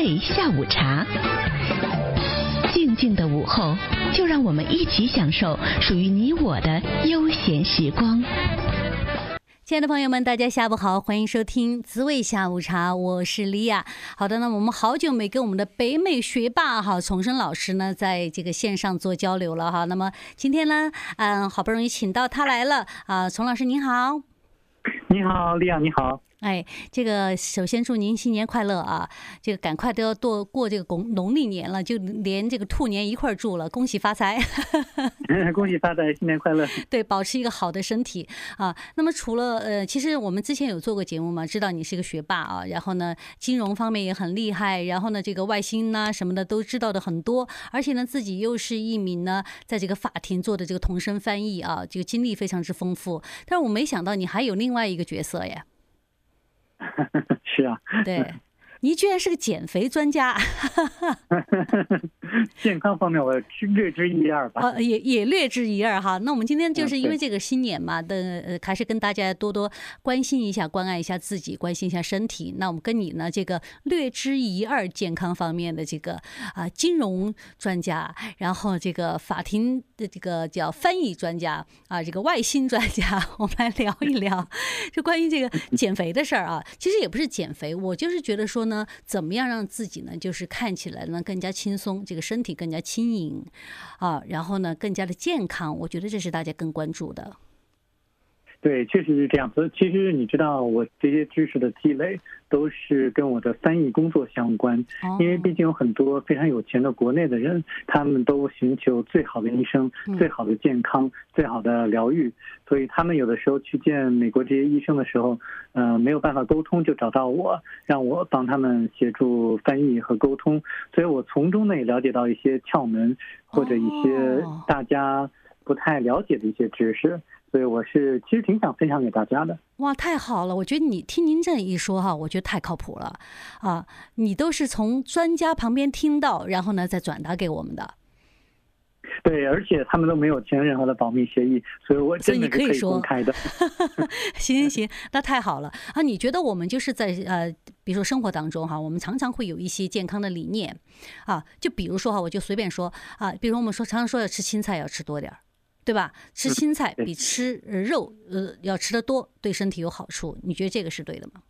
味下午茶。静静的午后，就让我们一起享受属于你我的悠闲时光。亲爱的朋友们，大家下午好，欢迎收听滋味下午茶，我是莉亚。好的，那我们好久没跟我们的北美学霸哈丛生老师呢，在这个线上做交流了哈。那么今天呢，嗯，好不容易请到他来了啊，丛老师您好。你好，莉亚你好。哎，这个首先祝您新年快乐啊！这个赶快都要过过这个农农历年了，就连这个兔年一块儿祝了，恭喜发财！恭喜发财，新年快乐！对，保持一个好的身体啊。那么除了呃，其实我们之前有做过节目嘛，知道你是一个学霸啊，然后呢，金融方面也很厉害，然后呢，这个外星呐什么的都知道的很多，而且呢，自己又是一名呢，在这个法庭做的这个同声翻译啊，这个经历非常之丰富。但是我没想到你还有另外一个角色呀。是啊，对。你居然是个减肥专家，健康方面我略知一二吧。也也略知一二哈。那我们今天就是因为这个新年嘛的，呃，还是跟大家多多关心一下、关爱一下自己，关心一下身体。那我们跟你呢，这个略知一二健康方面的这个啊金融专家，然后这个法庭的这个叫翻译专家啊，这个外星专家，我们来聊一聊，就关于这个减肥的事儿啊。其实也不是减肥，我就是觉得说。呢，怎么样让自己呢，就是看起来呢更加轻松，这个身体更加轻盈啊，然后呢更加的健康，我觉得这是大家更关注的。对，确实是这样子。其实你知道，我这些知识的积累都是跟我的翻译工作相关。因为毕竟有很多非常有钱的国内的人，他们都寻求最好的医生、最好的健康、最好的疗愈，所以他们有的时候去见美国这些医生的时候，呃，没有办法沟通，就找到我，让我帮他们协助翻译和沟通。所以我从中呢也了解到一些窍门，或者一些大家不太了解的一些知识。所以我是其实挺想分享给大家的。哇，太好了！我觉得你听您这一说哈，我觉得太靠谱了啊！你都是从专家旁边听到，然后呢再转达给我们的。对，而且他们都没有签任何的保密协议，所以我真的是可以公开的。行行行，那太好了啊！你觉得我们就是在呃，比如说生活当中哈，我们常常会有一些健康的理念啊，就比如说哈，我就随便说啊，比如我们说常常说要吃青菜，要吃多点儿。对吧？吃青菜比吃肉呃要吃得多，对身体有好处。你觉得这个是对的吗？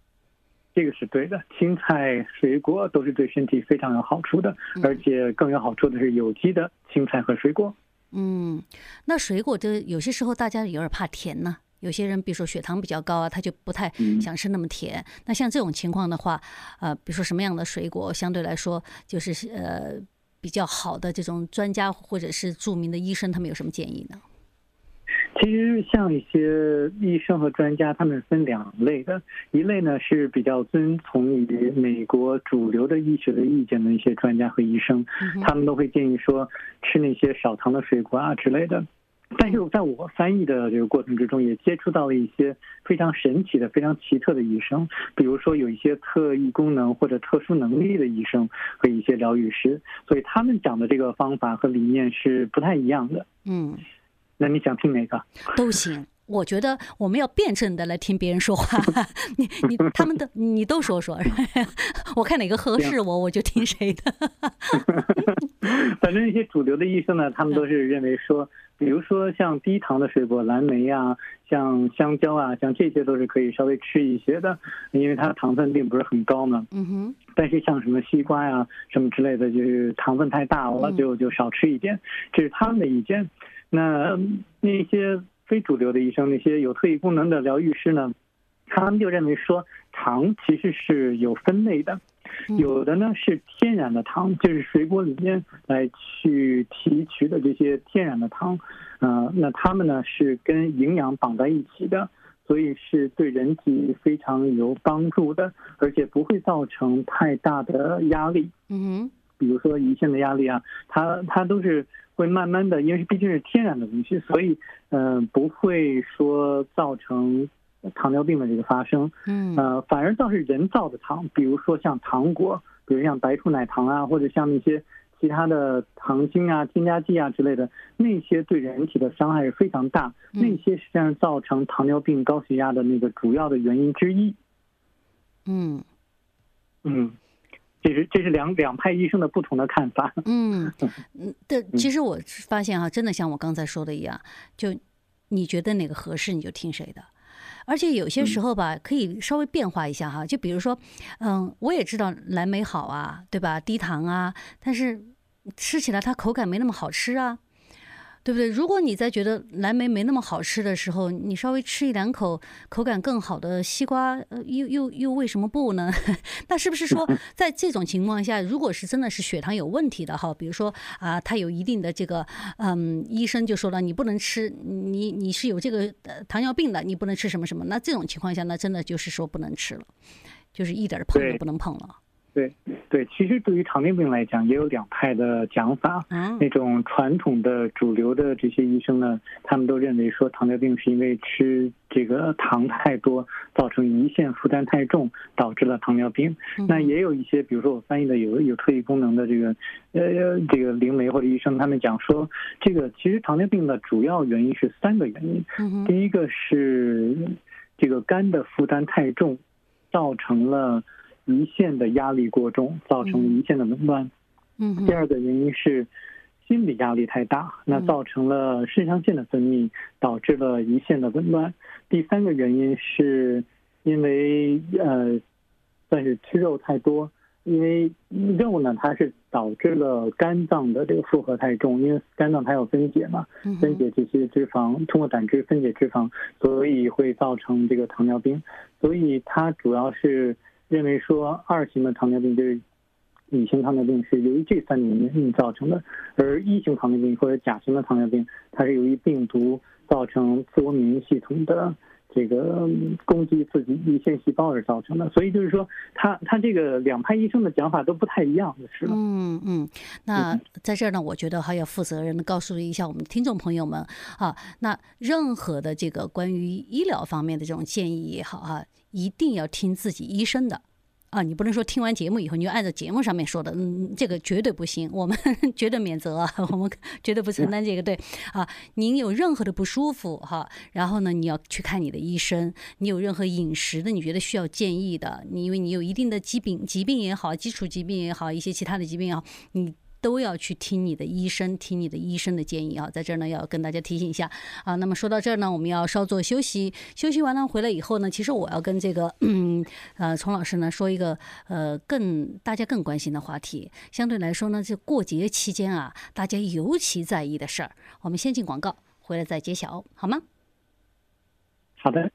这个是对的，青菜、水果都是对身体非常有好处的，而且更有好处的是有机的青菜和水果。嗯，那水果就有些时候大家有点怕甜呢。有些人比如说血糖比较高啊，他就不太想吃那么甜。那像这种情况的话，呃，比如说什么样的水果相对来说就是呃。比较好的这种专家或者是著名的医生，他们有什么建议呢？其实像一些医生和专家，他们分两类的，一类呢是比较遵从于美国主流的医学的意见的一些专家和医生，他们都会建议说吃那些少糖的水果啊之类的。但是在我翻译的这个过程之中，也接触到了一些非常神奇的、非常奇特的医生，比如说有一些特异功能或者特殊能力的医生和一些疗愈师，所以他们讲的这个方法和理念是不太一样的。嗯，那你想听哪个？都行。我觉得我们要辩证的来听别人说话，你你他们的你都说说，我看哪个合适我我就听谁的。反正一些主流的医生呢，他们都是认为说，比如说像低糖的水果，蓝莓啊，像香蕉啊，像这些都是可以稍微吃一些的，因为它糖分并不是很高嘛。嗯哼。但是像什么西瓜呀、什么之类的，就是糖分太大了，就就少吃一点。这是他们的意见。那那些。非主流的医生，那些有特异功能的疗愈师呢，他们就认为说，糖其实是有分类的，有的呢是天然的糖，就是水果里面来去提取的这些天然的糖，呃，那他们呢是跟营养绑在一起的，所以是对人体非常有帮助的，而且不会造成太大的压力。嗯哼，比如说胰腺的压力啊，它它都是。会慢慢的，因为毕竟是天然的东西，所以嗯、呃，不会说造成糖尿病的这个发生。嗯，呃，反而倒是人造的糖，比如说像糖果，比如像白兔奶糖啊，或者像那些其他的糖精啊、添加剂啊之类的，那些对人体的伤害是非常大，那些实际上造成糖尿病、高血压的那个主要的原因之一。嗯嗯。这是是这是两两派医生的不同的看法。嗯 嗯，但，其实我发现哈，真的像我刚才说的一样，就你觉得哪个合适你就听谁的，而且有些时候吧，可以稍微变化一下哈。就比如说，嗯，我也知道蓝莓好啊，对吧？低糖啊，但是吃起来它口感没那么好吃啊。对不对？如果你在觉得蓝莓没那么好吃的时候，你稍微吃一两口口感更好的西瓜，呃，又又又为什么不呢？那是不是说，在这种情况下，如果是真的是血糖有问题的哈，比如说啊，他有一定的这个，嗯，医生就说了，你不能吃，你你是有这个糖尿病的，你不能吃什么什么。那这种情况下，那真的就是说不能吃了，就是一点碰都不能碰了。对对，其实对于糖尿病来讲，也有两派的讲法。嗯，那种传统的主流的这些医生呢，他们都认为说糖尿病是因为吃这个糖太多，造成胰腺负担太重，导致了糖尿病。那也有一些，比如说我翻译的有有特异功能的这个呃这个灵媒或者医生，他们讲说，这个其实糖尿病的主要原因是三个原因。第一个是这个肝的负担太重，造成了。胰腺的压力过重，造成胰腺的紊乱。嗯，第二个原因是心理压力太大，那造成了肾上腺的分泌，导致了胰腺的紊乱。第三个原因是因为呃，算是吃肉太多，因为肉呢，它是导致了肝脏的这个负荷太重，因为肝脏它要分解嘛，分解这些脂肪，通过胆汁分解脂肪，所以会造成这个糖尿病。所以它主要是。认为说二型的糖尿病就是乙型糖尿病是由于这三种原因造成的，而一型糖尿病或者甲型的糖尿病，它是由于病毒造成自我免疫系统的这个攻击自己胰腺细胞而造成的。所以就是说，他他这个两派医生的讲法都不太一样，是吧？嗯嗯。那在这儿呢，我觉得还要负责任的告诉一下我们的听众朋友们啊，那任何的这个关于医疗方面的这种建议也好啊。一定要听自己医生的，啊，你不能说听完节目以后你就按照节目上面说的，嗯，这个绝对不行，我们 绝对免责，我们绝对不承担这个，对，啊，您有任何的不舒服哈，然后呢，你要去看你的医生，你有任何饮食的你觉得需要建议的，你因为你有一定的疾病，疾病也好，基础疾病也好，一些其他的疾病也好，你。都要去听你的医生，听你的医生的建议啊！在这儿呢，要跟大家提醒一下啊。那么说到这儿呢，我们要稍作休息，休息完了回来以后呢，其实我要跟这个嗯呃丛老师呢说一个呃更大家更关心的话题，相对来说呢，这过节期间啊，大家尤其在意的事儿。我们先进广告，回来再揭晓，好吗？好的。